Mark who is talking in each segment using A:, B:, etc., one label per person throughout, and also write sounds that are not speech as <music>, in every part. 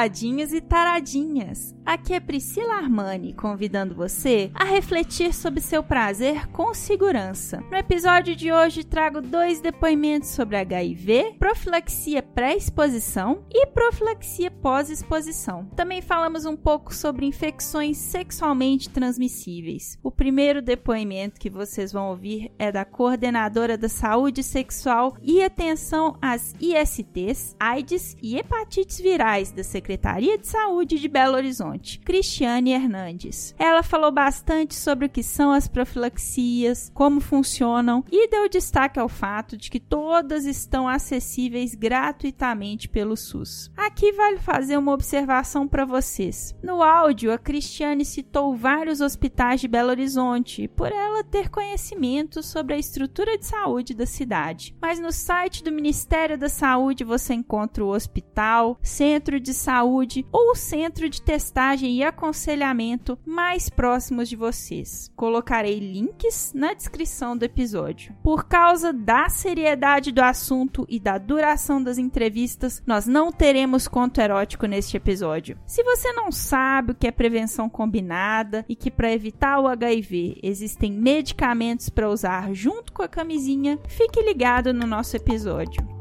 A: Taradinhos e taradinhas. Aqui é Priscila Armani convidando você a refletir sobre seu prazer com segurança. No episódio de hoje trago dois depoimentos sobre HIV, profilaxia pré-exposição e profilaxia pós-exposição. Também falamos um pouco sobre infecções sexualmente transmissíveis. O primeiro depoimento que vocês vão ouvir é da coordenadora da saúde sexual e atenção às ISTs, AIDS e hepatites virais da Secretaria Secretaria de Saúde de Belo Horizonte, Cristiane Hernandes. Ela falou bastante sobre o que são as profilaxias, como funcionam e deu destaque ao fato de que todas estão acessíveis gratuitamente pelo SUS. Aqui vale fazer uma observação para vocês. No áudio, a Cristiane citou vários hospitais de Belo Horizonte, por ela ter conhecimento sobre a estrutura de saúde da cidade. Mas no site do Ministério da Saúde você encontra o hospital, centro de saúde saúde ou o centro de testagem e aconselhamento mais próximos de vocês. Colocarei links na descrição do episódio. Por causa da seriedade do assunto e da duração das entrevistas, nós não teremos conto erótico neste episódio. Se você não sabe o que é prevenção combinada e que para evitar o HIV existem medicamentos para usar junto com a camisinha, fique ligado no nosso episódio.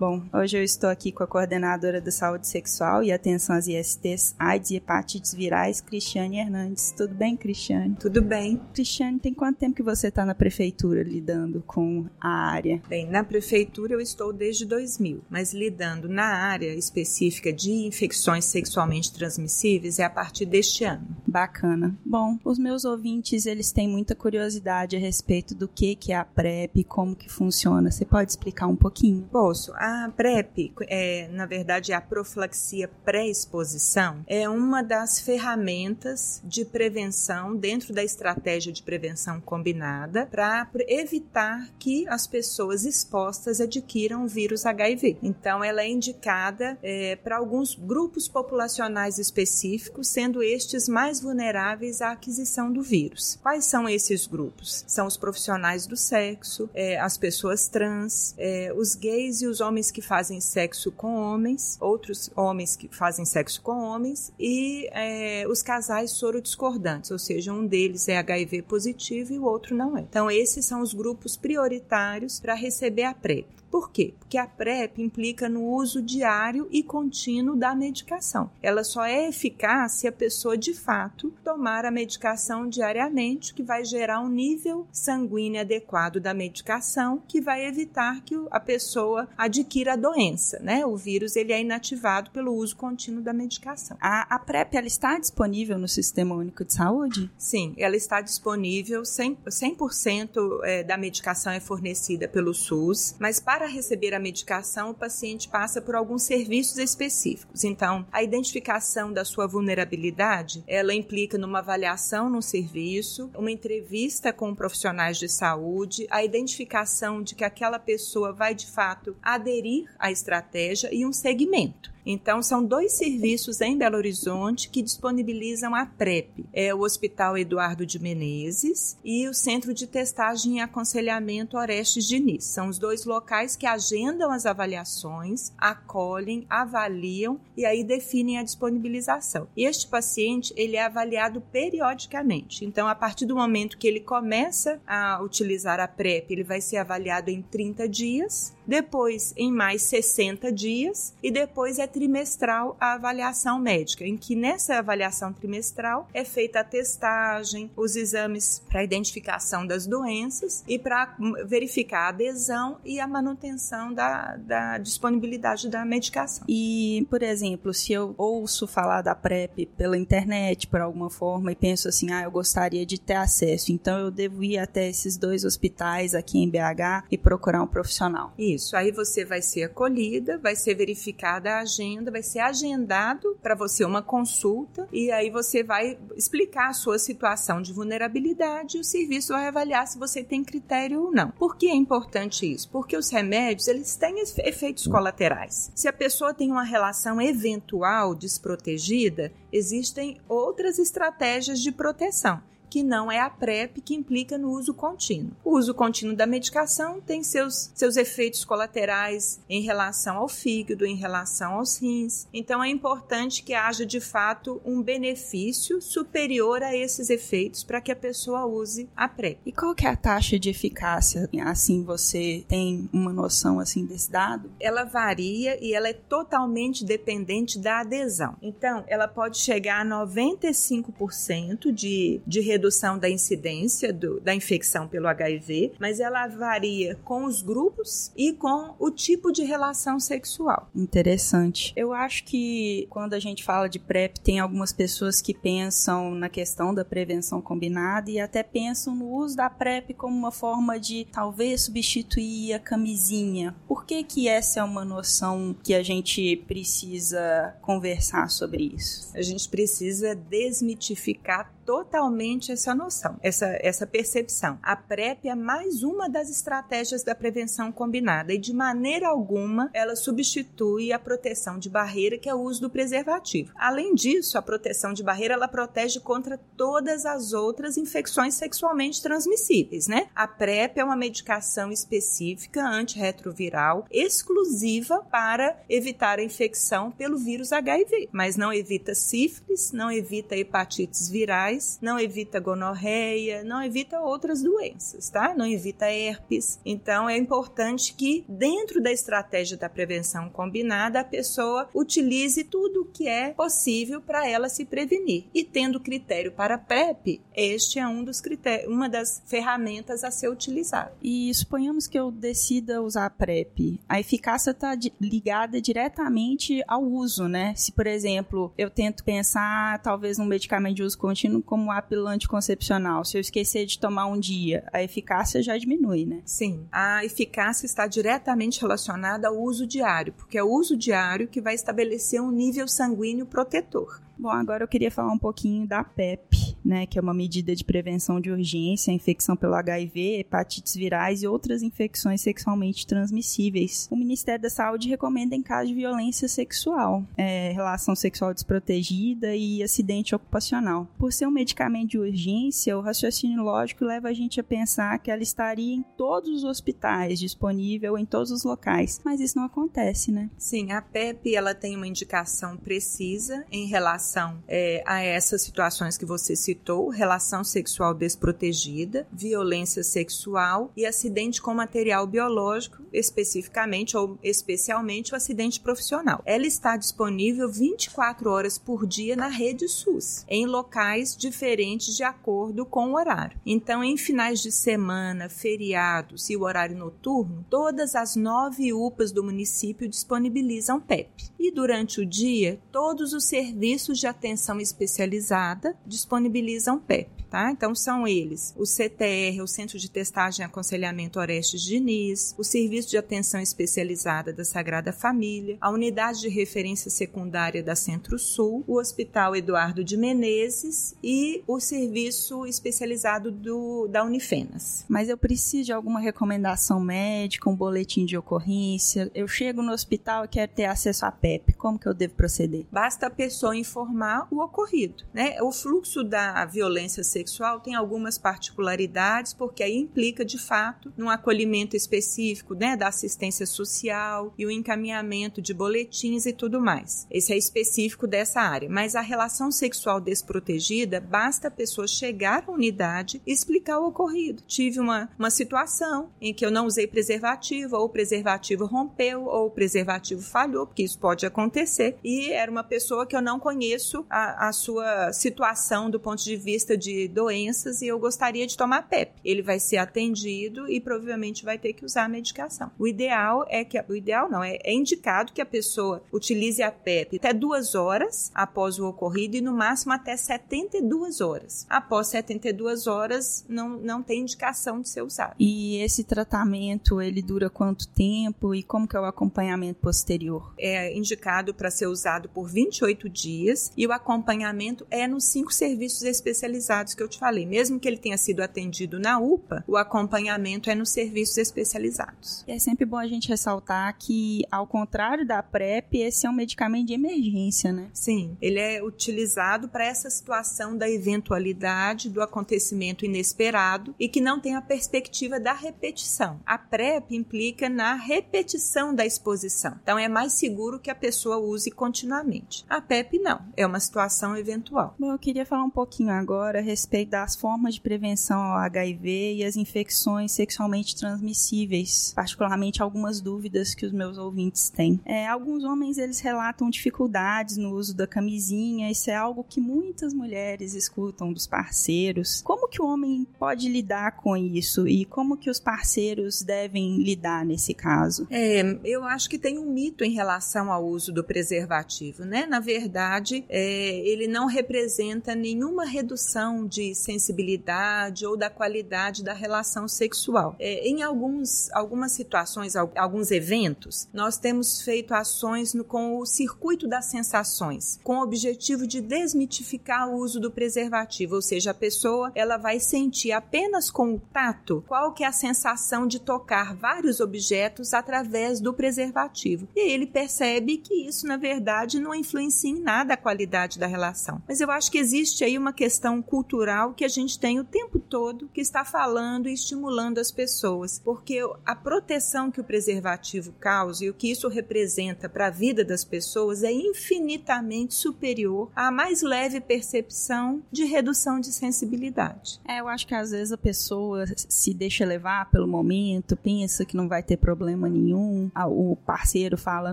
A: Bom, hoje eu estou aqui com a coordenadora da saúde sexual e atenção às ISTs, AIDS e hepatites virais, Cristiane Hernandes. Tudo bem, Cristiane?
B: Tudo bem.
A: Cristiane, tem quanto tempo que você está na prefeitura lidando com a área?
B: Bem, na prefeitura eu estou desde 2000, mas lidando na área específica de infecções sexualmente transmissíveis é a partir deste ano.
A: Bacana. Bom, os meus ouvintes, eles têm muita curiosidade a respeito do que, que é a PrEP, como que funciona. Você pode explicar um pouquinho?
B: Posso. A a PrEP, é, na verdade, a profilaxia pré-exposição, é uma das ferramentas de prevenção dentro da estratégia de prevenção combinada para evitar que as pessoas expostas adquiram o vírus HIV. Então, ela é indicada é, para alguns grupos populacionais específicos, sendo estes mais vulneráveis à aquisição do vírus. Quais são esses grupos? São os profissionais do sexo, é, as pessoas trans, é, os gays e os homens homens que fazem sexo com homens, outros homens que fazem sexo com homens e é, os casais soro-discordantes, ou seja, um deles é HIV positivo e o outro não é. Então, esses são os grupos prioritários para receber a PrEP. Por quê? Porque a PrEP implica no uso diário e contínuo da medicação. Ela só é eficaz se a pessoa de fato tomar a medicação diariamente, que vai gerar um nível sanguíneo adequado da medicação, que vai evitar que a pessoa adquira a doença, né? O vírus ele é inativado pelo uso contínuo da medicação.
A: A, a PrEP ela está disponível no Sistema Único de Saúde?
B: Sim, ela está disponível 100%, 100 é, da medicação é fornecida pelo SUS, mas para para receber a medicação, o paciente passa por alguns serviços específicos. Então, a identificação da sua vulnerabilidade, ela implica numa avaliação no serviço, uma entrevista com profissionais de saúde, a identificação de que aquela pessoa vai de fato aderir à estratégia e um segmento. Então, são dois serviços em Belo Horizonte que disponibilizam a PrEP. É o Hospital Eduardo de Menezes e o Centro de Testagem e Aconselhamento Orestes Diniz. São os dois locais que agendam as avaliações, acolhem, avaliam e aí definem a disponibilização. Este paciente, ele é avaliado periodicamente. Então, a partir do momento que ele começa a utilizar a PrEP, ele vai ser avaliado em 30 dias, depois em mais 60 dias e depois é trimestral a avaliação médica, em que nessa avaliação trimestral é feita a testagem, os exames para identificação das doenças e para verificar a adesão e a manutenção da, da disponibilidade da medicação.
A: E, por exemplo, se eu ouço falar da PrEP pela internet, por alguma forma, e penso assim, ah, eu gostaria de ter acesso, então eu devo ir até esses dois hospitais aqui em BH e procurar um profissional.
B: Isso, aí você vai ser acolhida, vai ser verificada a agenda, vai ser agendado para você uma consulta e aí você vai explicar a sua situação de vulnerabilidade e o serviço vai avaliar se você tem critério ou não. Por que é importante isso? Porque os remédios, eles têm efeitos colaterais. Se a pessoa tem uma relação eventual desprotegida, existem outras estratégias de proteção que não é a PrEP, que implica no uso contínuo. O uso contínuo da medicação tem seus, seus efeitos colaterais em relação ao fígado, em relação aos rins. Então é importante que haja de fato um benefício superior a esses efeitos para que a pessoa use a PrEP.
A: E qual que é a taxa de eficácia? Assim você tem uma noção assim desse dado?
B: Ela varia e ela é totalmente dependente da adesão. Então, ela pode chegar a 95% de, de redução redução da incidência do, da infecção pelo HIV, mas ela varia com os grupos e com o tipo de relação sexual.
A: Interessante. Eu acho que quando a gente fala de PrEP, tem algumas pessoas que pensam na questão da prevenção combinada e até pensam no uso da PrEP como uma forma de talvez substituir a camisinha. Por que que essa é uma noção que a gente precisa conversar sobre isso?
B: A gente precisa desmitificar totalmente essa noção, essa, essa percepção. A PrEP é mais uma das estratégias da prevenção combinada e de maneira alguma ela substitui a proteção de barreira que é o uso do preservativo. Além disso, a proteção de barreira ela protege contra todas as outras infecções sexualmente transmissíveis, né? A PrEP é uma medicação específica antirretroviral exclusiva para evitar a infecção pelo vírus HIV, mas não evita sífilis, não evita hepatites virais não evita gonorreia, não evita outras doenças, tá? Não evita herpes. Então é importante que dentro da estratégia da prevenção combinada a pessoa utilize tudo o que é possível para ela se prevenir. E tendo critério para PrEP, este é um dos critérios, uma das ferramentas a ser utilizada.
A: E suponhamos que eu decida usar a PrEP, a eficácia está ligada diretamente ao uso, né? Se, por exemplo, eu tento pensar talvez num medicamento de uso contínuo como a pílula anticoncepcional, se eu esquecer de tomar um dia, a eficácia já diminui, né?
B: Sim, a eficácia está diretamente relacionada ao uso diário, porque é o uso diário que vai estabelecer um nível sanguíneo protetor.
A: Bom, agora eu queria falar um pouquinho da PEP, né, que é uma medida de prevenção de urgência, infecção pelo HIV, hepatites virais e outras infecções sexualmente transmissíveis. O Ministério da Saúde recomenda em caso de violência sexual, é, relação sexual desprotegida e acidente ocupacional. Por ser um medicamento de urgência, o raciocínio lógico leva a gente a pensar que ela estaria em todos os hospitais, disponível em todos os locais, mas isso não acontece, né?
B: Sim, a PEP ela tem uma indicação precisa em relação relação é, a essas situações que você citou, relação sexual desprotegida, violência sexual e acidente com material biológico, especificamente ou especialmente o acidente profissional. Ela está disponível 24 horas por dia na rede SUS, em locais diferentes de acordo com o horário. Então, em finais de semana, feriados e o horário noturno, todas as nove UPAs do município disponibilizam PEP. E durante o dia, todos os serviços de atenção especializada disponibilizam PEP tá? Então são eles: o CTR, o Centro de Testagem e Aconselhamento Orestes Diniz, o Serviço de Atenção Especializada da Sagrada Família, a Unidade de Referência Secundária da Centro-Sul, o Hospital Eduardo de Menezes e o Serviço Especializado do, da Unifenas.
A: Mas eu preciso de alguma recomendação médica, um boletim de ocorrência. Eu chego no hospital e quero ter acesso à PEP. Como que eu devo proceder?
B: Basta a pessoa informar o ocorrido, né? O fluxo da violência sexual sexual tem algumas particularidades, porque aí implica, de fato, num acolhimento específico né, da assistência social e o encaminhamento de boletins e tudo mais. Esse é específico dessa área. Mas a relação sexual desprotegida, basta a pessoa chegar à unidade e explicar o ocorrido. Tive uma, uma situação em que eu não usei preservativo, ou o preservativo rompeu, ou o preservativo falhou, porque isso pode acontecer, e era uma pessoa que eu não conheço a, a sua situação do ponto de vista de doenças e eu gostaria de tomar PEP. Ele vai ser atendido e provavelmente vai ter que usar a medicação. O ideal é que o ideal não é, é indicado que a pessoa utilize a PEP até duas horas após o ocorrido e no máximo até 72 horas. Após 72 horas não, não tem indicação de ser usado.
A: E esse tratamento ele dura quanto tempo e como que é o acompanhamento posterior?
B: É indicado para ser usado por 28 dias e o acompanhamento é nos cinco serviços especializados que eu te falei. Mesmo que ele tenha sido atendido na UPA, o acompanhamento é nos serviços especializados.
A: E é sempre bom a gente ressaltar que, ao contrário da PrEP, esse é um medicamento de emergência, né?
B: Sim, ele é utilizado para essa situação da eventualidade do acontecimento inesperado e que não tem a perspectiva da repetição. A PrEP implica na repetição da exposição. Então é mais seguro que a pessoa use continuamente. A PEP não, é uma situação eventual.
A: Bom, eu queria falar um pouquinho agora a respeito das formas de prevenção ao HIV e as infecções sexualmente transmissíveis, particularmente algumas dúvidas que os meus ouvintes têm. É, alguns homens eles relatam dificuldades no uso da camisinha, isso é algo que muitas mulheres escutam dos parceiros. Como que o homem pode lidar com isso e como que os parceiros devem lidar nesse caso?
B: É, eu acho que tem um mito em relação ao uso do preservativo, né? Na verdade, é, ele não representa nenhuma redução de sensibilidade ou da qualidade da relação sexual. É, em alguns, algumas situações, alguns eventos, nós temos feito ações no, com o circuito das sensações, com o objetivo de desmitificar o uso do preservativo, ou seja, a pessoa ela vai sentir apenas com o tato qual que é a sensação de tocar vários objetos através do preservativo. E ele percebe que isso, na verdade, não influencia em nada a qualidade da relação. Mas eu acho que existe aí uma questão cultural que a gente tem o tempo todo que está falando e estimulando as pessoas, porque a proteção que o preservativo causa e o que isso representa para a vida das pessoas é infinitamente superior à mais leve percepção de redução de sensibilidade.
A: É, eu acho que às vezes a pessoa se deixa levar pelo momento, pensa que não vai ter problema nenhum, o parceiro fala,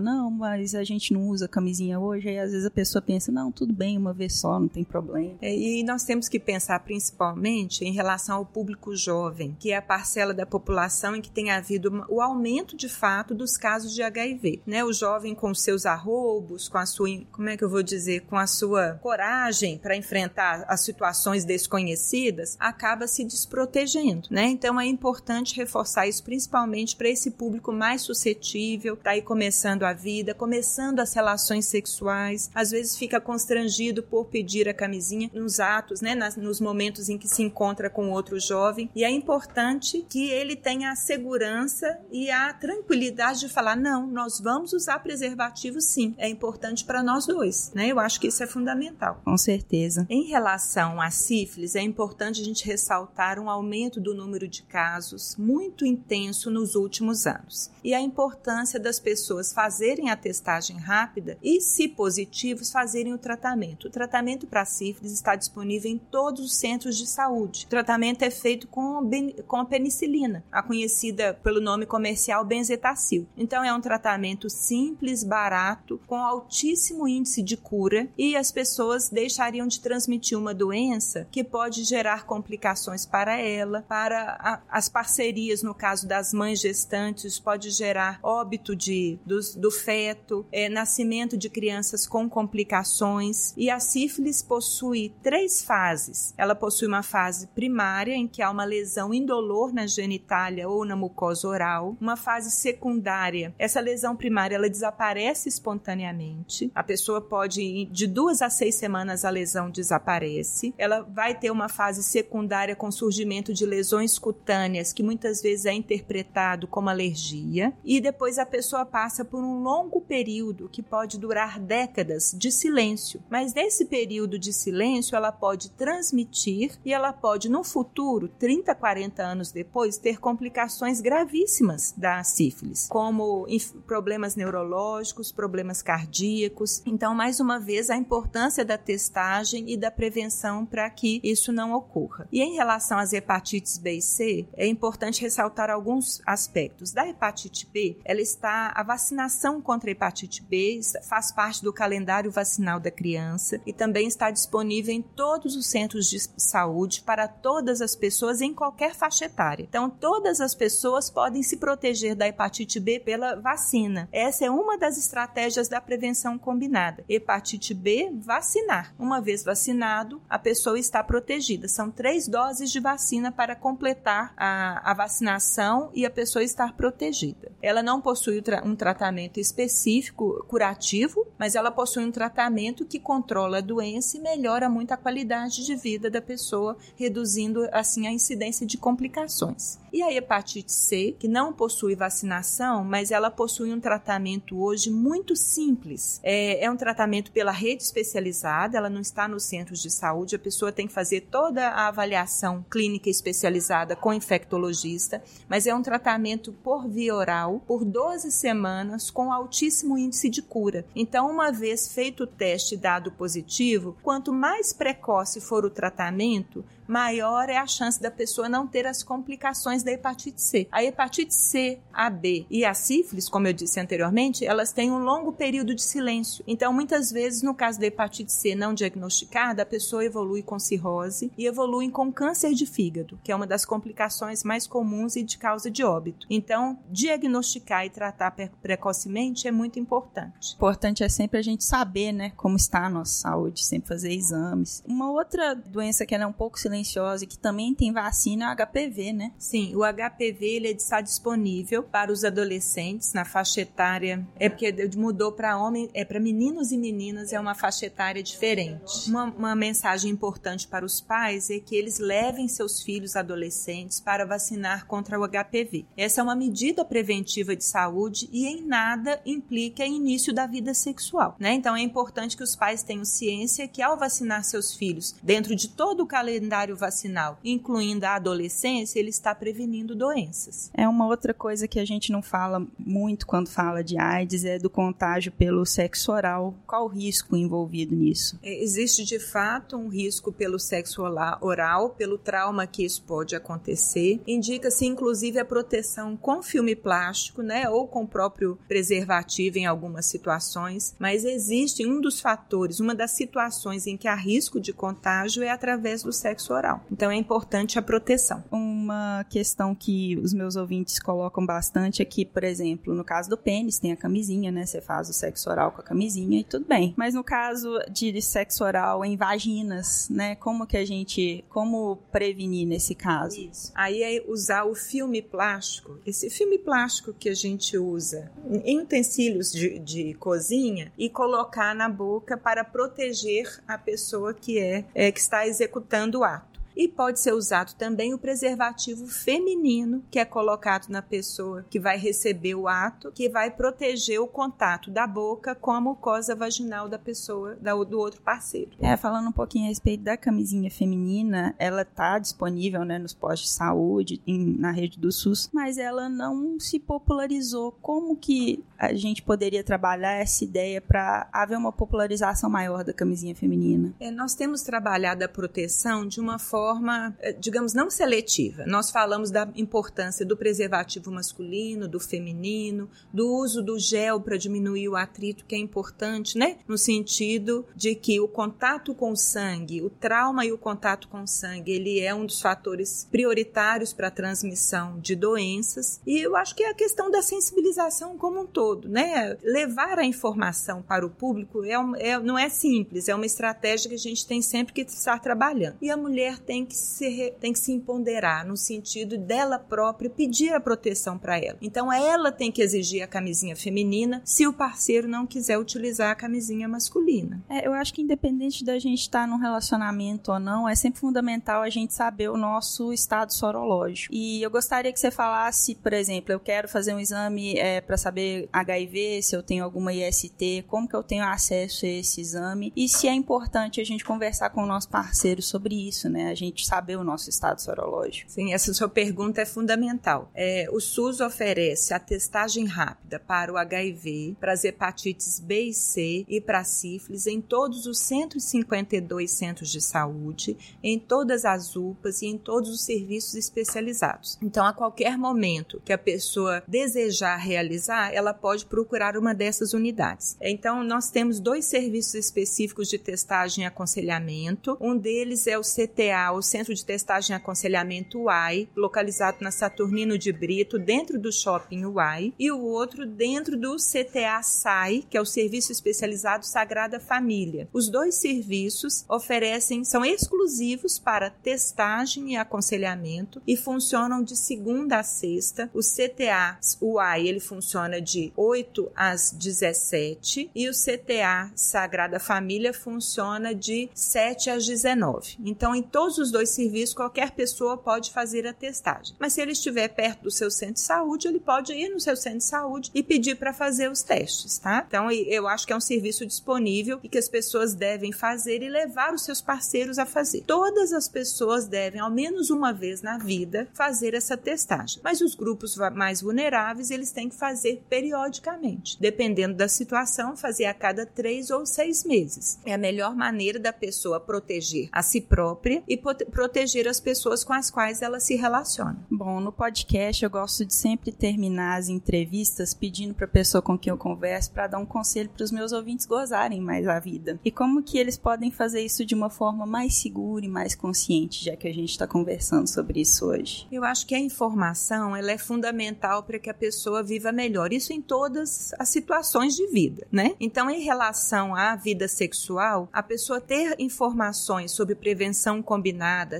A: não, mas a gente não usa camisinha hoje, aí às vezes a pessoa pensa, não, tudo bem, uma vez só, não tem problema.
B: É, e nós temos que pensar principalmente em relação ao público jovem, que é a parcela da população em que tem havido o aumento de fato dos casos de HIV. Né? O jovem com seus arroubos, com a sua, como é que eu vou dizer, com a sua coragem para enfrentar as situações desconhecidas, acaba se desprotegendo. Né? Então é importante reforçar isso principalmente para esse público mais suscetível, está aí começando a vida, começando as relações sexuais, às vezes fica constrangido por pedir a camisinha nos atos, né, nas, nos momentos em que se encontra com outro jovem, e é importante que ele tenha a segurança e a tranquilidade de falar: não, nós vamos usar preservativo sim, é importante para nós dois, né? Eu acho que isso é fundamental.
A: Com certeza.
B: Em relação à sífilis, é importante a gente ressaltar um aumento do número de casos muito intenso nos últimos anos e a importância das pessoas fazerem a testagem rápida e, se positivos, fazerem o tratamento. O tratamento para sífilis está disponível em todos os centros de saúde. O tratamento é feito com, com a penicilina, a conhecida pelo nome comercial benzetacil. Então é um tratamento simples, barato, com altíssimo índice de cura e as pessoas deixariam de transmitir uma doença que pode gerar complicações para ela, para a, as parcerias, no caso das mães gestantes, pode gerar óbito de, do, do feto, é, nascimento de crianças com complicações. E a sífilis possui três fases. Ela possui uma fase primária, em que há uma lesão indolor na genitália ou na mucosa oral. Uma fase secundária. Essa lesão primária ela desaparece espontaneamente. A pessoa pode, de duas a seis semanas, a lesão desaparece. Ela vai ter uma fase secundária com surgimento de lesões cutâneas, que muitas vezes é interpretado como alergia. E depois a pessoa passa por um longo período que pode durar décadas de silêncio. Mas nesse período de silêncio, ela pode transmitir transmitir e ela pode, no futuro, 30, 40 anos depois, ter complicações gravíssimas da sífilis, como problemas neurológicos, problemas cardíacos. Então, mais uma vez, a importância da testagem e da prevenção para que isso não ocorra. E em relação às hepatites B e C, é importante ressaltar alguns aspectos. Da hepatite B, ela está a vacinação contra a hepatite B faz parte do calendário vacinal da criança e também está disponível em todos os centros de saúde para todas as pessoas em qualquer faixa etária. Então, todas as pessoas podem se proteger da hepatite B pela vacina. Essa é uma das estratégias da prevenção combinada. Hepatite B, vacinar. Uma vez vacinado, a pessoa está protegida. São três doses de vacina para completar a, a vacinação e a pessoa estar protegida. Ela não possui um tratamento específico curativo, mas ela possui um tratamento que controla a doença e melhora muito a qualidade de vida da pessoa, reduzindo assim a incidência de complicações. E a hepatite C, que não possui vacinação, mas ela possui um tratamento hoje muito simples. É, é um tratamento pela rede especializada, ela não está nos centros de saúde, a pessoa tem que fazer toda a avaliação clínica especializada com infectologista, mas é um tratamento por via oral, por 12 semanas, com altíssimo índice de cura. Então, uma vez feito o teste dado positivo, quanto mais precoce for o tratamento, maior é a chance da pessoa não ter as complicações da hepatite C. A hepatite C, a B e a sífilis, como eu disse anteriormente, elas têm um longo período de silêncio. Então, muitas vezes, no caso da hepatite C não diagnosticada, a pessoa evolui com cirrose e evolui com câncer de fígado, que é uma das complicações mais comuns e de causa de óbito. Então, diagnosticar e tratar precocemente é muito importante.
A: Importante é sempre a gente saber, né, como está a nossa saúde, sempre fazer exames. Uma outra doença que é um pouco silenciosa silenciosa que também tem vacina, é o HPV, né?
B: Sim, o HPV ele está disponível para os adolescentes na faixa etária. É porque mudou para homem, é para meninos e meninas, é uma faixa etária diferente. Uma, uma mensagem importante para os pais é que eles levem seus filhos adolescentes para vacinar contra o HPV. Essa é uma medida preventiva de saúde e em nada implica início da vida sexual, né? Então é importante que os pais tenham ciência que ao vacinar seus filhos dentro de todo o calendário calendário vacinal, incluindo a adolescência, ele está prevenindo doenças.
A: É uma outra coisa que a gente não fala muito quando fala de AIDS, é do contágio pelo sexo oral. Qual o risco envolvido nisso?
B: É, existe de fato um risco pelo sexo oral, pelo trauma que isso pode acontecer. Indica-se inclusive a proteção com filme plástico, né, ou com o próprio preservativo em algumas situações, mas existe um dos fatores, uma das situações em que há risco de contágio é através do sexo oral Então é importante a proteção.
A: Uma questão que os meus ouvintes colocam bastante aqui, por exemplo, no caso do pênis, tem a camisinha, né? Você faz o sexo oral com a camisinha e tudo bem. Mas no caso de sexo oral em vaginas, né? Como que a gente, como prevenir nesse caso?
B: Isso. Aí é usar o filme plástico, esse filme plástico que a gente usa em utensílios de, de cozinha e colocar na boca para proteger a pessoa que é, é que está executando o ato e pode ser usado também o preservativo feminino, que é colocado na pessoa que vai receber o ato, que vai proteger o contato da boca com a mucosa vaginal da pessoa, do outro parceiro.
A: É, falando um pouquinho a respeito da camisinha feminina, ela tá disponível, né, nos postos de saúde, em, na rede do SUS, mas ela não se popularizou. Como que a gente poderia trabalhar essa ideia para haver uma popularização maior da camisinha feminina?
B: É, nós temos trabalhado a proteção de uma forma forma, eh, digamos, não seletiva. Nós falamos da importância do preservativo masculino, do feminino, do uso do gel para diminuir o atrito, que é importante, né? No sentido de que o contato com o sangue, o trauma e o contato com o sangue, ele é um dos fatores prioritários para a transmissão de doenças. E eu acho que é a questão da sensibilização como um todo, né? Levar a informação para o público é, é não é simples, é uma estratégia que a gente tem sempre que estar trabalhando. E a mulher tem tem que se, tem que se empoderar no sentido dela própria pedir a proteção para ela. Então ela tem que exigir a camisinha feminina se o parceiro não quiser utilizar a camisinha masculina.
A: É, eu acho que independente da gente estar num relacionamento ou não, é sempre fundamental a gente saber o nosso estado sorológico. E eu gostaria que você falasse, por exemplo, eu quero fazer um exame é, para saber HIV, se eu tenho alguma IST, como que eu tenho acesso a esse exame e se é importante a gente conversar com o nosso parceiro sobre isso, né? Gente saber o nosso estado sorológico.
B: Sim, essa sua pergunta é fundamental. É, o SUS oferece a testagem rápida para o HIV, para as hepatites B e C e para a sífilis em todos os 152 centros de saúde, em todas as UPAs e em todos os serviços especializados. Então, a qualquer momento que a pessoa desejar realizar, ela pode procurar uma dessas unidades. Então, nós temos dois serviços específicos de testagem e aconselhamento. Um deles é o CTA, o Centro de Testagem e Aconselhamento UAI, localizado na Saturnino de Brito, dentro do shopping UAI, e o outro dentro do CTA SAI, que é o Serviço Especializado Sagrada Família. Os dois serviços oferecem, são exclusivos para testagem e aconselhamento e funcionam de segunda a sexta. O CTA UAI ele funciona de 8 às 17 e o CTA Sagrada Família funciona de 7 às 19. Então, em todos os dois serviços, qualquer pessoa pode fazer a testagem. Mas se ele estiver perto do seu centro de saúde, ele pode ir no seu centro de saúde e pedir para fazer os testes, tá? Então, eu acho que é um serviço disponível e que as pessoas devem fazer e levar os seus parceiros a fazer. Todas as pessoas devem, ao menos uma vez na vida, fazer essa testagem. Mas os grupos mais vulneráveis, eles têm que fazer periodicamente. Dependendo da situação, fazer a cada três ou seis meses. É a melhor maneira da pessoa proteger a si própria e proteger as pessoas com as quais ela se relaciona.
A: Bom, no podcast eu gosto de sempre terminar as entrevistas pedindo para a pessoa com quem eu converso para dar um conselho para os meus ouvintes gozarem mais a vida. E como que eles podem fazer isso de uma forma mais segura e mais consciente, já que a gente está conversando sobre isso hoje?
B: Eu acho que a informação ela é fundamental para que a pessoa viva melhor. Isso em todas as situações de vida, né? Então, em relação à vida sexual, a pessoa ter informações sobre prevenção combinada,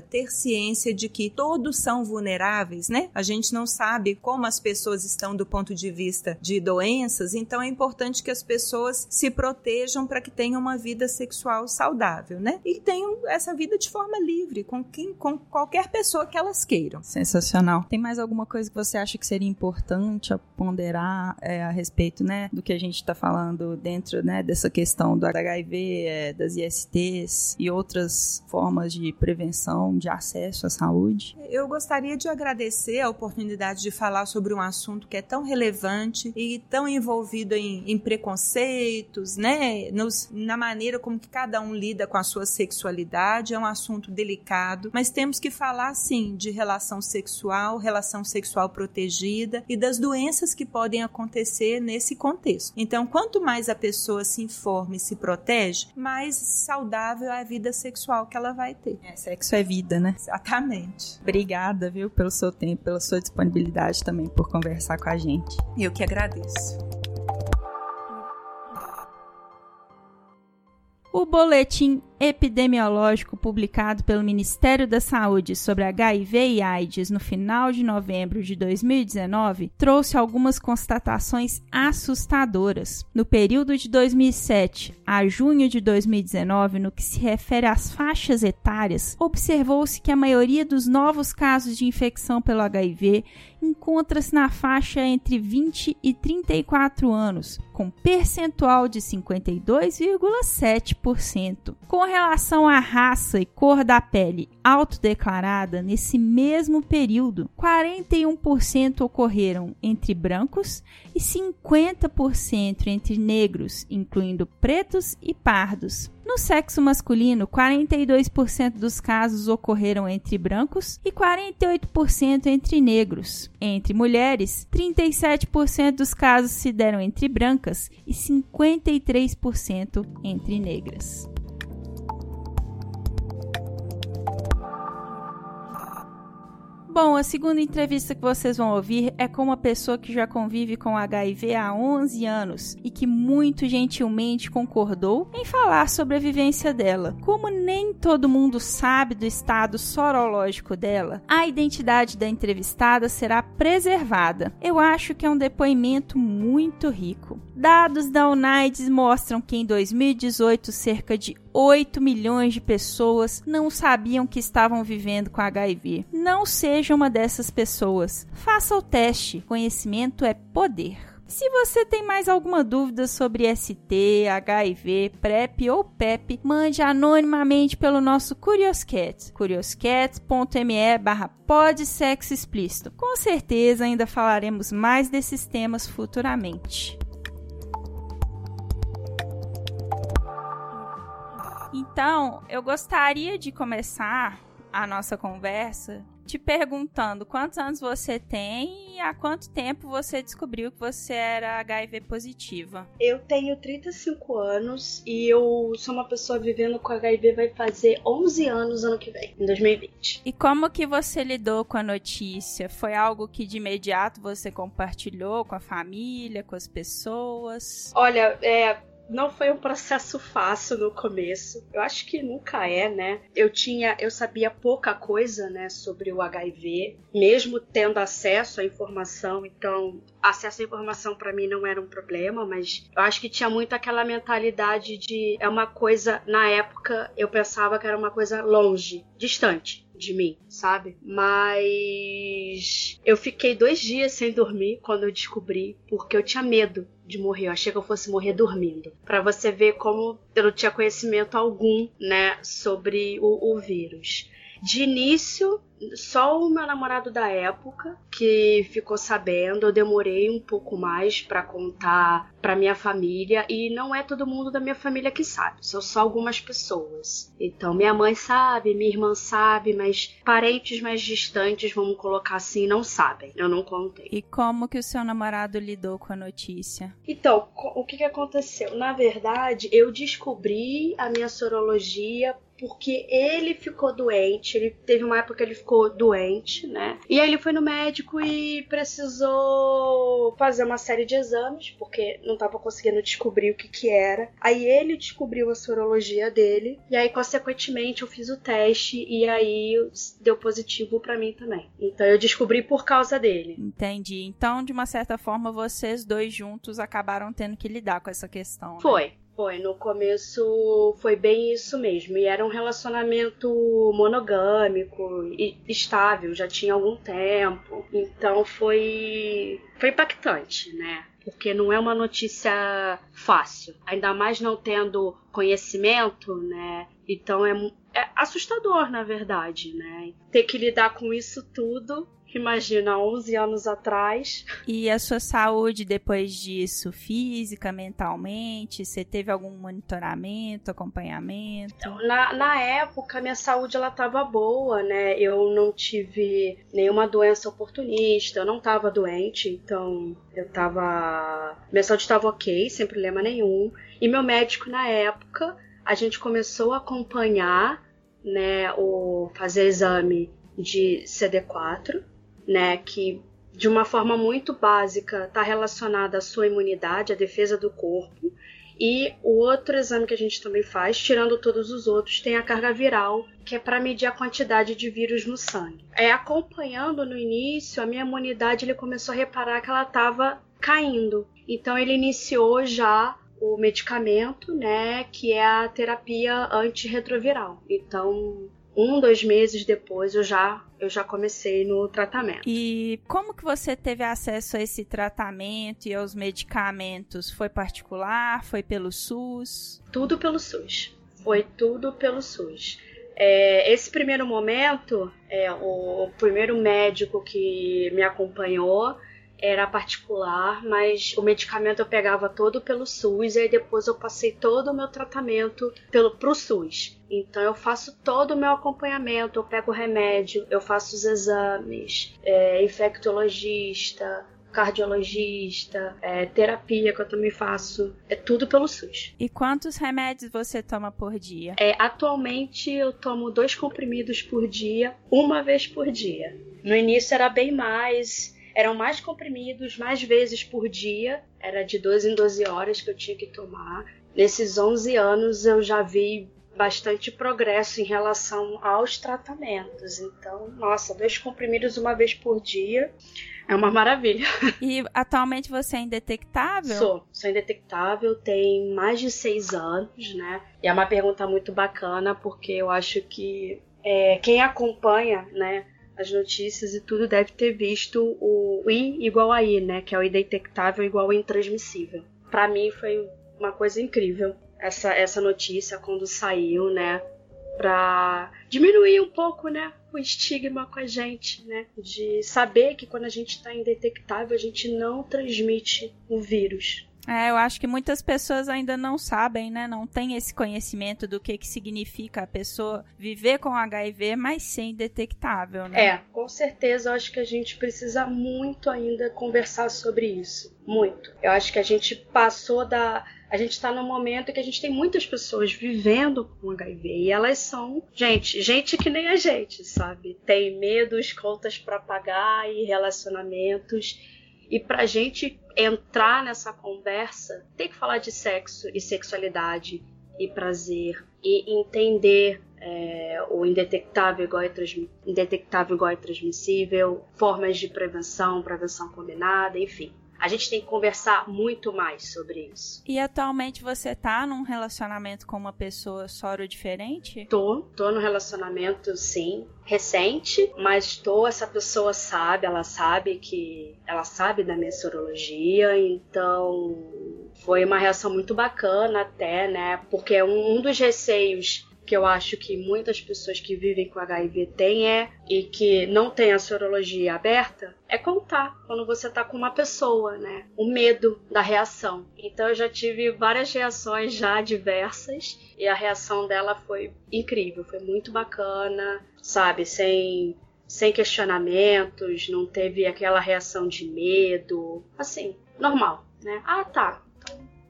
B: ter ciência de que todos são vulneráveis, né? A gente não sabe como as pessoas estão do ponto de vista de doenças, então é importante que as pessoas se protejam para que tenham uma vida sexual saudável, né? E tenham essa vida de forma livre, com quem, com qualquer pessoa que elas queiram.
A: Sensacional. Tem mais alguma coisa que você acha que seria importante a ponderar é, a respeito, né, do que a gente está falando dentro, né, dessa questão do HIV, é, das ISTs e outras formas de prevenção, de acesso à saúde?
B: Eu gostaria de agradecer a oportunidade de falar sobre um assunto que é tão relevante e tão envolvido em, em preconceitos, né, Nos, na maneira como que cada um lida com a sua sexualidade. É um assunto delicado, mas temos que falar sim de relação sexual, relação sexual protegida e das doenças que podem acontecer nesse contexto. Então, quanto mais a pessoa se informa e se protege, mais saudável é a vida sexual que ela vai ter.
A: É, sexo é vida, né?
B: Exatamente.
A: Obrigada, viu, pelo seu tempo, pela sua disponibilidade também por conversar com a gente.
B: Eu que agradeço.
A: O boletim epidemiológico publicado pelo Ministério da Saúde sobre HIV e AIDS no final de novembro de 2019 trouxe algumas constatações assustadoras. No período de 2007 a junho de 2019, no que se refere às faixas etárias, observou-se que a maioria dos novos casos de infecção pelo HIV encontra-se na faixa entre 20 e 34 anos, com percentual de 52,7%. Com relação à raça e cor da pele autodeclarada, nesse mesmo período, 41% ocorreram entre brancos e 50% entre negros, incluindo pretos e pardos. No sexo masculino, 42% dos casos ocorreram entre brancos e 48% entre negros. Entre mulheres, 37% dos casos se deram entre brancas e 53% entre negras. Bom, a segunda entrevista que vocês vão ouvir é com uma pessoa que já convive com HIV há 11 anos e que muito gentilmente concordou em falar sobre a vivência dela. Como nem todo mundo sabe do estado sorológico dela, a identidade da entrevistada será preservada. Eu acho que é um depoimento muito rico. Dados da UNAIDS mostram que em 2018 cerca de 8 milhões de pessoas não sabiam que estavam vivendo com HIV. Não seja uma dessas pessoas. Faça o teste. Conhecimento é poder. Se você tem mais alguma dúvida sobre ST, HIV, PrEP ou PEP, mande anonimamente pelo nosso Curioscat, curioscat.me barra. Com certeza ainda falaremos mais desses temas futuramente. Então, eu gostaria de começar a nossa conversa te perguntando quantos anos você tem e há quanto tempo você descobriu que você era HIV positiva.
C: Eu tenho 35 anos e eu sou uma pessoa vivendo com HIV vai fazer 11 anos ano que vem, em 2020.
A: E como que você lidou com a notícia? Foi algo que de imediato você compartilhou com a família, com as pessoas?
C: Olha, é, não foi um processo fácil no começo. Eu acho que nunca é, né? Eu tinha, eu sabia pouca coisa, né, sobre o HIV, mesmo tendo acesso à informação, então acesso à informação para mim não era um problema, mas eu acho que tinha muito aquela mentalidade de é uma coisa na época eu pensava que era uma coisa longe, distante de mim, sabe? Mas eu fiquei dois dias sem dormir quando eu descobri, porque eu tinha medo de morrer. Eu achei que eu fosse morrer dormindo. Para você ver como eu não tinha conhecimento algum, né, sobre o, o vírus. De início, só o meu namorado da época que ficou sabendo. Eu demorei um pouco mais para contar para minha família e não é todo mundo da minha família que sabe, são só algumas pessoas. Então minha mãe sabe, minha irmã sabe, mas parentes mais distantes, vamos colocar assim, não sabem. Eu não contei.
A: E como que o seu namorado lidou com a notícia?
C: Então, o que, que aconteceu? Na verdade, eu descobri a minha sorologia porque ele ficou doente. Ele teve uma época que ele ficou doente, né? E aí ele foi no médico e precisou fazer uma série de exames, porque não estava conseguindo descobrir o que que era. Aí ele descobriu a sorologia dele e aí consequentemente eu fiz o teste e aí deu positivo para mim também. Então eu descobri por causa dele.
A: Entendi. Então, de uma certa forma, vocês dois juntos acabaram tendo que lidar com essa questão. Né?
C: Foi. No começo foi bem isso mesmo. E era um relacionamento monogâmico e estável, já tinha algum tempo. Então foi foi impactante, né? Porque não é uma notícia fácil, ainda mais não tendo conhecimento, né? Então é, é assustador, na verdade, né? Ter que lidar com isso tudo Imagina, 11 anos atrás.
A: E a sua saúde depois disso, física, mentalmente? Você teve algum monitoramento, acompanhamento?
C: Na, na época, minha saúde ela estava boa, né? Eu não tive nenhuma doença oportunista, eu não estava doente, então eu estava. Minha saúde estava ok, sem problema nenhum. E meu médico, na época, a gente começou a acompanhar, né? O fazer exame de CD4 né, que de uma forma muito básica está relacionada à sua imunidade, à defesa do corpo. E o outro exame que a gente também faz, tirando todos os outros, tem a carga viral, que é para medir a quantidade de vírus no sangue. É acompanhando no início, a minha imunidade ele começou a reparar que ela estava caindo. Então ele iniciou já o medicamento, né, que é a terapia antirretroviral. Então, um, dois meses depois eu já eu já comecei no tratamento.
A: E como que você teve acesso a esse tratamento e aos medicamentos? Foi particular? Foi pelo SUS?
C: Tudo pelo SUS. Foi tudo pelo SUS. É, esse primeiro momento, é, o, o primeiro médico que me acompanhou era particular, mas o medicamento eu pegava todo pelo SUS e aí depois eu passei todo o meu tratamento pelo pro SUS. Então eu faço todo o meu acompanhamento, eu pego o remédio, eu faço os exames, é, infectologista, cardiologista, é, terapia que eu também faço, é tudo pelo SUS.
A: E quantos remédios você toma por dia?
C: É, atualmente eu tomo dois comprimidos por dia, uma vez por dia. No início era bem mais, eram mais comprimidos, mais vezes por dia, era de 12 em 12 horas que eu tinha que tomar. Nesses 11 anos eu já vi bastante progresso em relação aos tratamentos. Então, nossa, dois comprimidos uma vez por dia é uma maravilha. <laughs>
A: E atualmente você é indetectável?
C: Sou, sou indetectável, tem mais de seis anos, né? E é uma pergunta muito bacana, porque eu acho que é, quem acompanha, né? As notícias e tudo deve ter visto o I igual a I, né? Que é o indetectável igual ao intransmissível. Para mim foi uma coisa incrível essa, essa notícia quando saiu, né? Pra diminuir um pouco, né? O estigma com a gente, né? De saber que quando a gente está indetectável, a gente não transmite o vírus,
A: é, eu acho que muitas pessoas ainda não sabem, né? Não tem esse conhecimento do que, que significa a pessoa viver com HIV, mas ser indetectável, né?
C: É, com certeza eu acho que a gente precisa muito ainda conversar sobre isso. Muito. Eu acho que a gente passou da. A gente está num momento que a gente tem muitas pessoas vivendo com HIV e elas são, gente, gente que nem a gente, sabe? Tem medos, contas para pagar e relacionamentos e pra gente entrar nessa conversa, tem que falar de sexo e sexualidade e prazer e entender é, o indetectável igual, é indetectável igual é transmissível, formas de prevenção, prevenção combinada, enfim a gente tem que conversar muito mais sobre isso.
A: E atualmente você tá num relacionamento com uma pessoa soro diferente?
C: Tô, tô no relacionamento sim, recente, mas tô, essa pessoa sabe, ela sabe que ela sabe da minha sorologia, então foi uma reação muito bacana até, né? Porque um, um dos receios que eu acho que muitas pessoas que vivem com HIV têm é e que não tem a sorologia aberta é contar quando você tá com uma pessoa, né? O medo da reação. Então eu já tive várias reações já diversas e a reação dela foi incrível, foi muito bacana, sabe? Sem sem questionamentos, não teve aquela reação de medo, assim, normal, né? Ah, tá.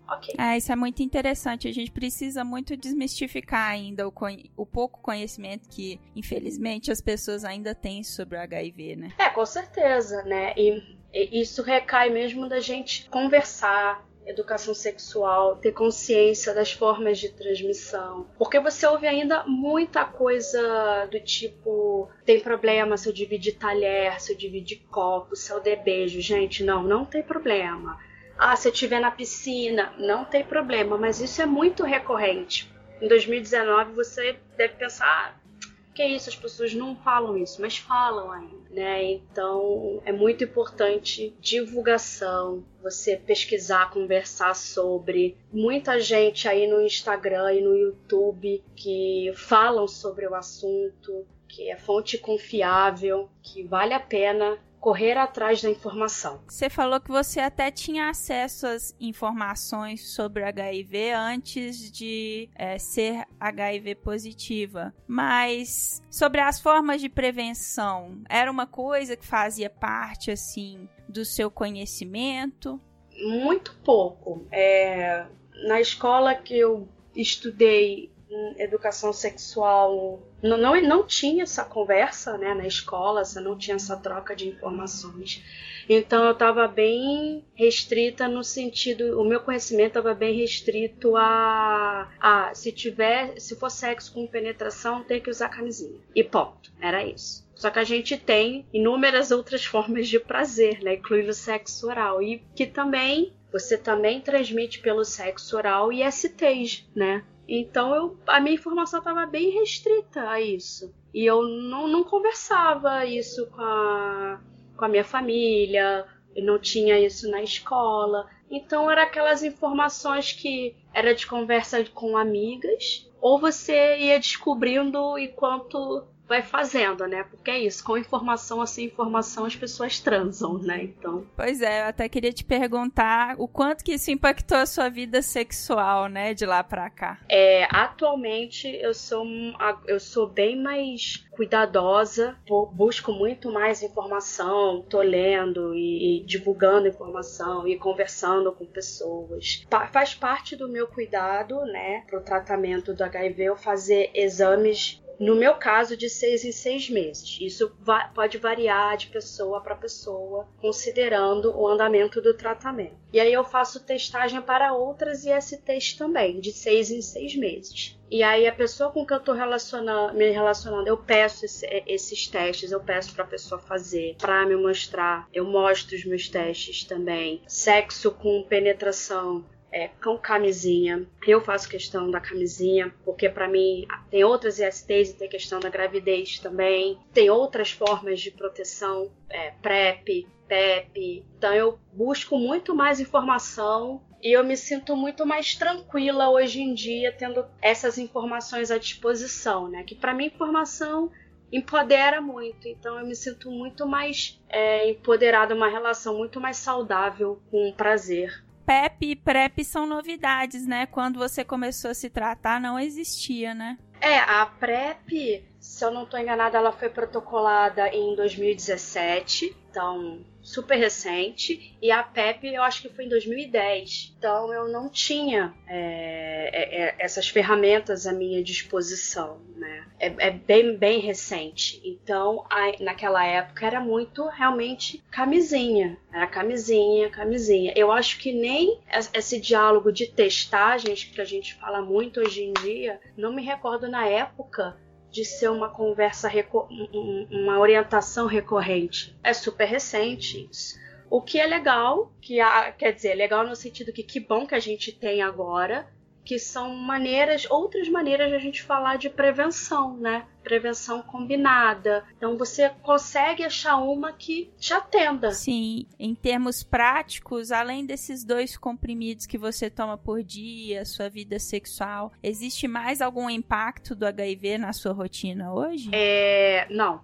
C: Ok.
A: É, isso é muito interessante. A gente precisa muito desmistificar ainda o, o pouco conhecimento que, infelizmente, as pessoas ainda têm sobre o HIV, né?
C: É, com certeza, né? E, e isso recai mesmo da gente conversar, educação sexual, ter consciência das formas de transmissão. Porque você ouve ainda muita coisa do tipo: tem problema se eu dividir talher, se eu dividir copo, se eu der beijo. Gente, não, não tem problema. Ah, se eu estiver na piscina, não tem problema, mas isso é muito recorrente. Em 2019 você deve pensar, ah, que isso, as pessoas não falam isso, mas falam ainda, né? Então é muito importante divulgação, você pesquisar, conversar sobre. Muita gente aí no Instagram e no YouTube que falam sobre o assunto, que é fonte confiável, que vale a pena correr atrás da informação.
A: Você falou que você até tinha acesso às informações sobre HIV antes de é, ser HIV positiva, mas sobre as formas de prevenção, era uma coisa que fazia parte assim do seu conhecimento?
C: Muito pouco. É, na escola que eu estudei educação sexual não, não, não tinha essa conversa né, na escola, você não tinha essa troca de informações. Então eu estava bem restrita no sentido, o meu conhecimento estava bem restrito a, a se tiver, se for sexo com penetração, tem que usar camisinha. E ponto, era isso. Só que a gente tem inúmeras outras formas de prazer, né, incluindo o sexo oral e que também você também transmite pelo sexo oral e STs, né? Então eu, a minha informação estava bem restrita a isso. E eu não, não conversava isso com a, com a minha família, eu não tinha isso na escola. Então era aquelas informações que era de conversa com amigas, ou você ia descobrindo enquanto vai fazendo, né? Porque é isso, com informação assim, informação as pessoas transam, né? Então.
A: Pois é, eu até queria te perguntar o quanto que isso impactou a sua vida sexual, né, de lá para cá.
C: É, atualmente eu sou eu sou bem mais cuidadosa, busco muito mais informação, tô lendo e, e divulgando informação e conversando com pessoas. Pa faz parte do meu cuidado, né, pro tratamento do HIV eu fazer exames no meu caso, de seis em seis meses. Isso va pode variar de pessoa para pessoa, considerando o andamento do tratamento. E aí eu faço testagem para outras ISTs também, de seis em seis meses. E aí a pessoa com que eu estou relacionando, me relacionando, eu peço esse, esses testes, eu peço para a pessoa fazer, para me mostrar. Eu mostro os meus testes também. Sexo com penetração é, com camisinha. Eu faço questão da camisinha, porque para mim tem outras ISTs e tem questão da gravidez também. Tem outras formas de proteção, é, PrEP, PEP. Então eu busco muito mais informação e eu me sinto muito mais tranquila hoje em dia tendo essas informações à disposição, né? Que para mim informação empodera muito. Então eu me sinto muito mais é, empoderada, uma relação muito mais saudável com o prazer.
A: PEP e PrEP são novidades, né? Quando você começou a se tratar, não existia, né?
C: É, a PrEP, se eu não estou enganada, ela foi protocolada em 2017. Então, super recente. E a PEP eu acho que foi em 2010. Então eu não tinha é, é, é, essas ferramentas à minha disposição. Né? É, é bem, bem recente. Então a, naquela época era muito realmente camisinha. Era camisinha, camisinha. Eu acho que nem esse diálogo de testagens que a gente fala muito hoje em dia, não me recordo na época de ser uma conversa, uma orientação recorrente. É super recente isso. O que é legal, que quer dizer, legal no sentido que que bom que a gente tem agora, que são maneiras, outras maneiras de a gente falar de prevenção, né? Prevenção combinada. Então você consegue achar uma que te atenda.
A: Sim, em termos práticos, além desses dois comprimidos que você toma por dia, sua vida sexual, existe mais algum impacto do HIV na sua rotina hoje?
C: É, não,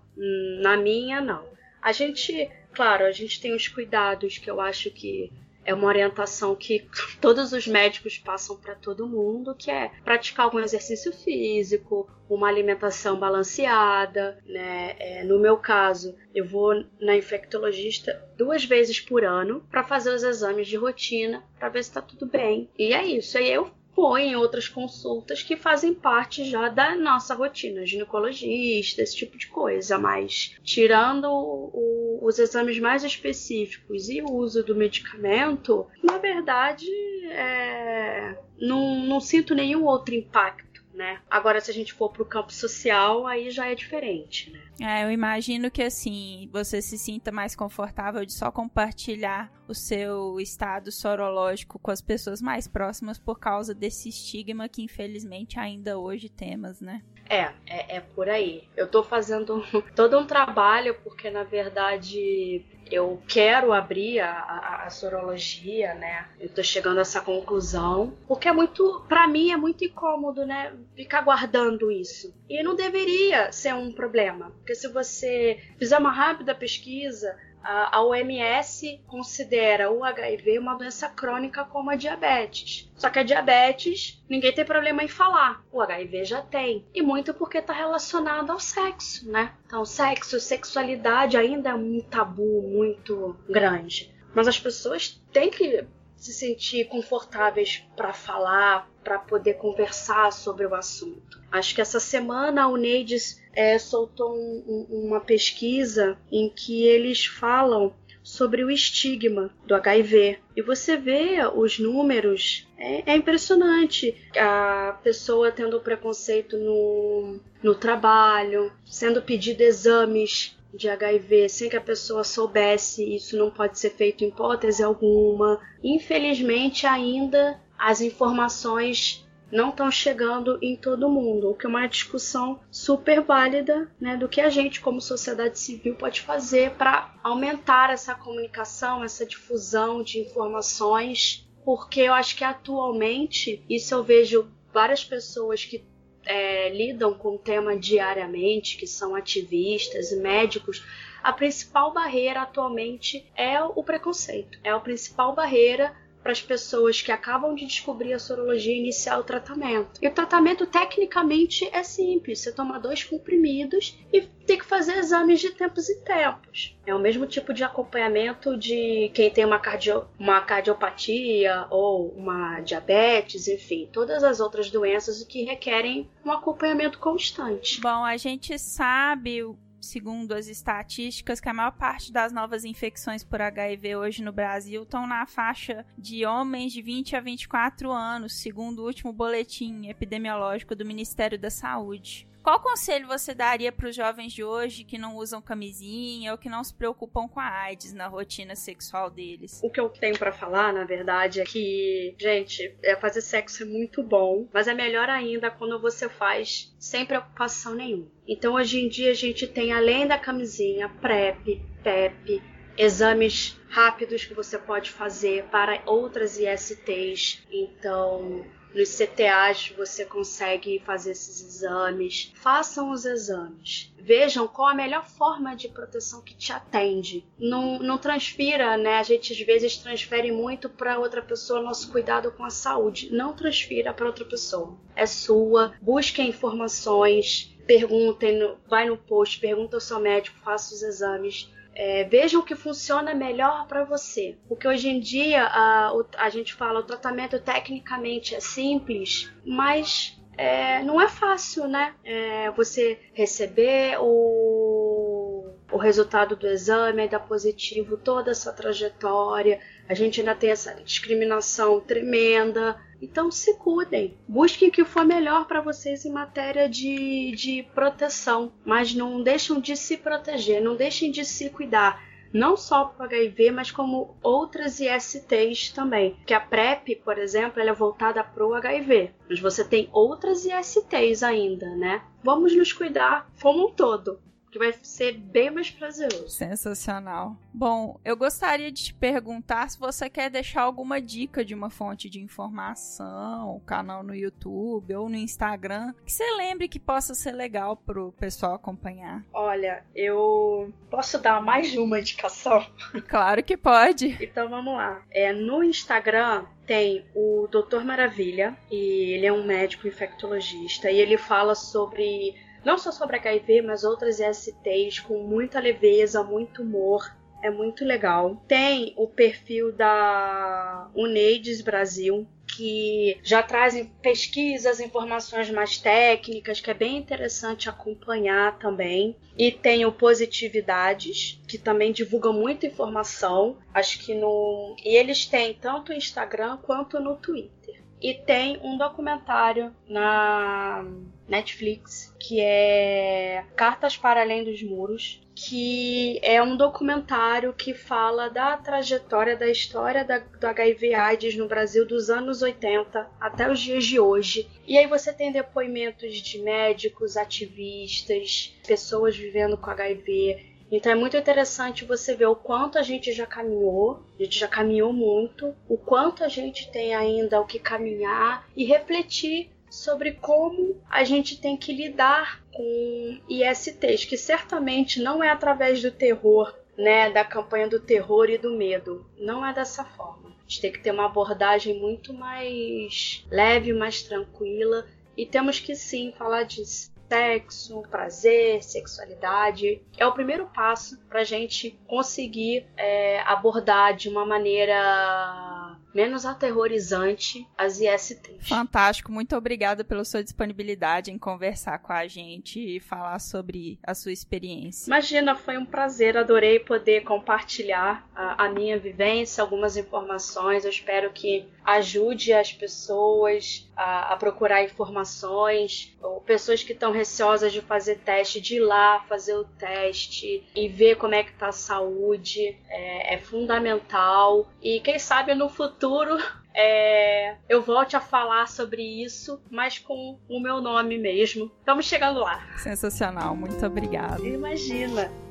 C: na minha não. A gente, claro, a gente tem os cuidados que eu acho que é uma orientação que <laughs> todos os médicos passam para todo mundo, que é praticar algum exercício físico, uma alimentação balanceada, né? É, no meu caso, eu vou na infectologista duas vezes por ano para fazer os exames de rotina para ver se está tudo bem. E é isso. Aí eu põe outras consultas que fazem parte já da nossa rotina, ginecologista, esse tipo de coisa, mas tirando o, os exames mais específicos e o uso do medicamento, na verdade, é, não, não sinto nenhum outro impacto né? Agora, se a gente for para o campo social, aí já é diferente, né?
A: É, eu imagino que assim, você se sinta mais confortável de só compartilhar o seu estado sorológico com as pessoas mais próximas por causa desse estigma que infelizmente ainda hoje temos, né?
C: É, é, é por aí. Eu tô fazendo <laughs> todo um trabalho porque na verdade eu quero abrir a, a, a, sorologia, né? Eu tô chegando a essa conclusão, porque é muito, para mim é muito incômodo, né? Ficar guardando isso. E não deveria ser um problema, porque se você fizer uma rápida pesquisa, a OMS considera o HIV uma doença crônica como a diabetes. Só que a diabetes ninguém tem problema em falar. O HIV já tem. E muito porque está relacionado ao sexo, né? Então, sexo, sexualidade ainda é um tabu muito grande. Mas as pessoas têm que se sentir confortáveis para falar, para poder conversar sobre o assunto. Acho que essa semana a UNAIDS é, soltou um, uma pesquisa em que eles falam sobre o estigma do HIV. E você vê os números, é, é impressionante. A pessoa tendo preconceito no, no trabalho, sendo pedido exames de HIV sem que a pessoa soubesse, isso não pode ser feito em hipótese alguma. Infelizmente, ainda as informações não estão chegando em todo mundo, o que é uma discussão super válida né, do que a gente, como sociedade civil, pode fazer para aumentar essa comunicação, essa difusão de informações, porque eu acho que atualmente, isso eu vejo várias pessoas que é, lidam com o tema diariamente, que são ativistas e médicos, a principal barreira atualmente é o preconceito, é a principal barreira para as pessoas que acabam de descobrir a sorologia iniciar o tratamento. E o tratamento tecnicamente é simples: você toma dois comprimidos e tem que fazer exames de tempos e tempos. É o mesmo tipo de acompanhamento de quem tem uma, cardio, uma cardiopatia ou uma diabetes, enfim, todas as outras doenças que requerem um acompanhamento constante.
A: Bom, a gente sabe segundo as estatísticas, que a maior parte das novas infecções por HIV hoje no Brasil estão na faixa de homens de 20 a 24 anos, segundo o último boletim epidemiológico do Ministério da Saúde. Qual conselho você daria para os jovens de hoje que não usam camisinha ou que não se preocupam com a AIDS na rotina sexual deles?
C: O que eu tenho para falar, na verdade, é que, gente, é fazer sexo é muito bom, mas é melhor ainda quando você faz sem preocupação nenhuma. Então, hoje em dia, a gente tem, além da camisinha, PrEP, PEP, exames rápidos que você pode fazer para outras ISTs. Então, nos CTAs você consegue fazer esses exames. Façam os exames. Vejam qual a melhor forma de proteção que te atende. Não, não transfira, né? A gente às vezes transfere muito para outra pessoa nosso cuidado com a saúde. Não transfira para outra pessoa. É sua. Busque informações. Perguntem, vai no post, pergunta ao seu médico, faça os exames é, veja o que funciona melhor para você. Porque hoje em dia a, a gente fala o tratamento tecnicamente é simples, mas é, não é fácil, né? É, você receber o, o resultado do exame, dar positivo, toda essa trajetória. A gente ainda tem essa discriminação tremenda. Então se cuidem, busquem o que for melhor para vocês em matéria de, de proteção, mas não deixem de se proteger, não deixem de se cuidar. Não só para o HIV, mas como outras ISTs também. Que a PrEP, por exemplo, ela é voltada para o HIV, mas você tem outras ISTs ainda, né? Vamos nos cuidar como um todo que vai ser bem mais prazeroso.
A: Sensacional. Bom, eu gostaria de te perguntar se você quer deixar alguma dica de uma fonte de informação, canal no YouTube ou no Instagram, que você lembre que possa ser legal pro pessoal acompanhar.
C: Olha, eu posso dar mais uma indicação? <laughs>
A: Claro que pode.
C: Então vamos lá. É no Instagram tem o Doutor Maravilha e ele é um médico infectologista e ele fala sobre não só sobre HIV, mas outras STs com muita leveza, muito humor. É muito legal. Tem o perfil da Unaids Brasil, que já trazem pesquisas, informações mais técnicas, que é bem interessante acompanhar também. E tem o Positividades, que também divulga muita informação. Acho que no. E eles têm tanto no Instagram quanto no Twitter. E tem um documentário na Netflix que é Cartas para Além dos Muros, que é um documentário que fala da trajetória, da história da, do HIV/AIDS no Brasil dos anos 80 até os dias de hoje. E aí você tem depoimentos de médicos, ativistas, pessoas vivendo com HIV, então é muito interessante você ver o quanto a gente já caminhou, a gente já caminhou muito, o quanto a gente tem ainda o que caminhar e refletir sobre como a gente tem que lidar com ISTs, que certamente não é através do terror, né, da campanha do terror e do medo. Não é dessa forma. A gente tem que ter uma abordagem muito mais leve, mais tranquila e temos que sim falar disso sexo, prazer, sexualidade. É o primeiro passo para a gente conseguir é, abordar de uma maneira menos aterrorizante as ISTs.
A: Fantástico, muito obrigada pela sua disponibilidade em conversar com a gente e falar sobre a sua experiência.
C: Imagina, foi um prazer, adorei poder compartilhar a, a minha vivência, algumas informações. Eu espero que ajude as pessoas a, a procurar informações, ou pessoas que estão receosas de fazer teste, de ir lá fazer o teste e ver como é que está a saúde. É, é fundamental. E quem sabe no futuro <laughs> é, eu volte a falar sobre isso, mas com o meu nome mesmo. Estamos chegando lá.
A: Sensacional, muito obrigada.
C: Imagina.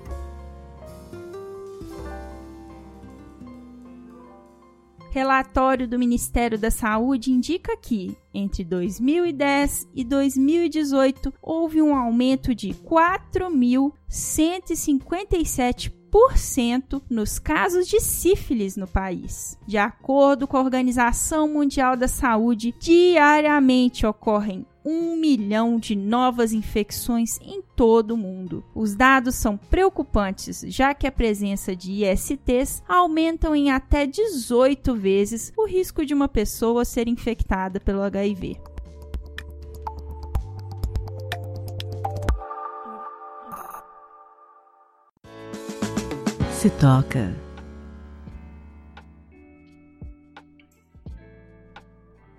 A: Relatório do Ministério da Saúde indica que, entre 2010 e 2018, houve um aumento de 4.157 1% nos casos de sífilis no país. De acordo com a Organização Mundial da Saúde, diariamente ocorrem um milhão de novas infecções em todo o mundo. Os dados são preocupantes, já que a presença de ISTs aumentam em até 18 vezes o risco de uma pessoa ser infectada pelo HIV.
D: Se toca.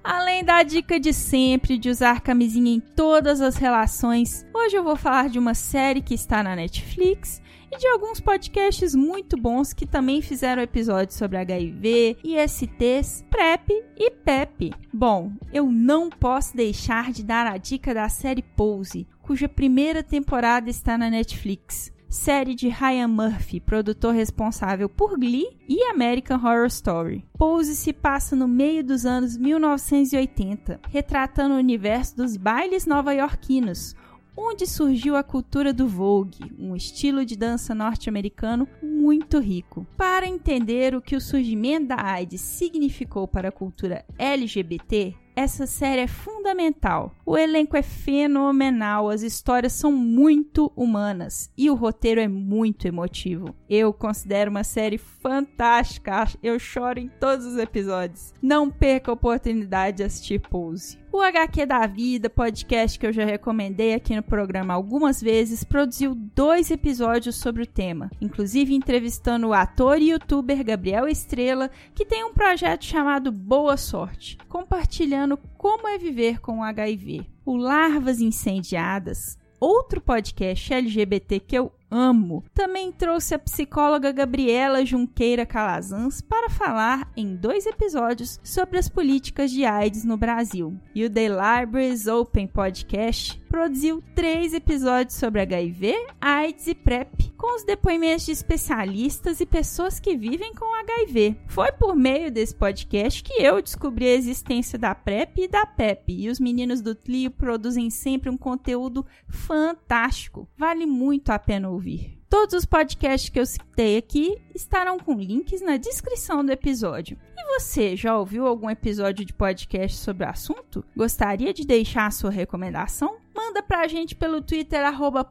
A: Além da dica de sempre de usar camisinha em todas as relações, hoje eu vou falar de uma série que está na Netflix e de alguns podcasts muito bons que também fizeram episódios sobre HIV, ISTs, PrEP e PEP. Bom, eu não posso deixar de dar a dica da série Pose, cuja primeira temporada está na Netflix série de Ryan Murphy, produtor responsável por Glee e American Horror Story. Pose se passa no meio dos anos 1980, retratando o universo dos bailes nova-iorquinos, onde surgiu a cultura do Vogue, um estilo de dança norte-americano muito rico. Para entender o que o surgimento da AIDS significou para a cultura LGBT, essa série é fundamental. O elenco é fenomenal, as histórias são muito humanas e o roteiro é muito emotivo. Eu considero uma série fantástica, eu choro em todos os episódios. Não perca a oportunidade de assistir Pose. O HQ da Vida, podcast que eu já recomendei aqui no programa algumas vezes, produziu dois episódios sobre o tema, inclusive entrevistando o ator e youtuber Gabriel Estrela, que tem um projeto chamado Boa Sorte, compartilhando como é viver com HIV. O Larvas Incendiadas, outro podcast LGBT que eu amo. Também trouxe a psicóloga Gabriela Junqueira Calazans para falar em dois episódios sobre as políticas de AIDS no Brasil. E o The Libraries Open Podcast produziu três episódios sobre HIV, AIDS e PrEP, com os depoimentos de especialistas e pessoas que vivem com HIV. Foi por meio desse podcast que eu descobri a existência da PrEP e da PEP, e os meninos do Tlio produzem sempre um conteúdo fantástico. Vale muito a pena ouvir. Todos os podcasts que eu citei aqui estarão com links na descrição do episódio. E você, já ouviu algum episódio de podcast sobre o assunto? Gostaria de deixar a sua recomendação? Manda pra gente pelo Twitter,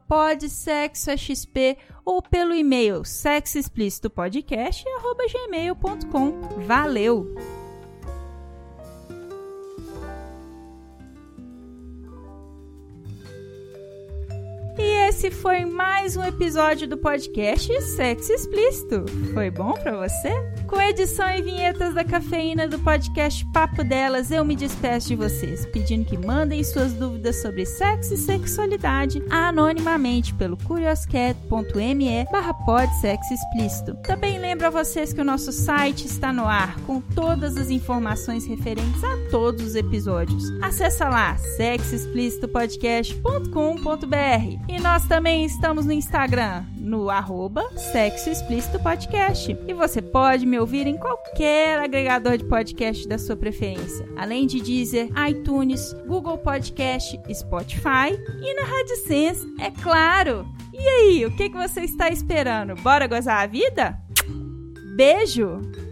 A: podsexoxp ou pelo e-mail sexoexplicitopodcast.gmail.com. Valeu! Esse foi mais um episódio do podcast Sexo Explícito. Foi bom para você? Com edição e vinhetas da cafeína do podcast Papo Delas, eu me despeço de vocês, pedindo que mandem suas dúvidas sobre sexo e sexualidade anonimamente pelo curioscat.me barra explícito. Também lembro a vocês que o nosso site está no ar com todas as informações referentes a todos os episódios. Acesse lá sexoexplicitopodcast.com.br e nós também estamos no Instagram, no arroba Sexo Explícito Podcast. E você pode me ouvir em qualquer agregador de podcast da sua preferência. Além de Deezer, iTunes, Google Podcast, Spotify e na Rádio Sense, é claro! E aí, o que você está esperando? Bora gozar a vida? Beijo!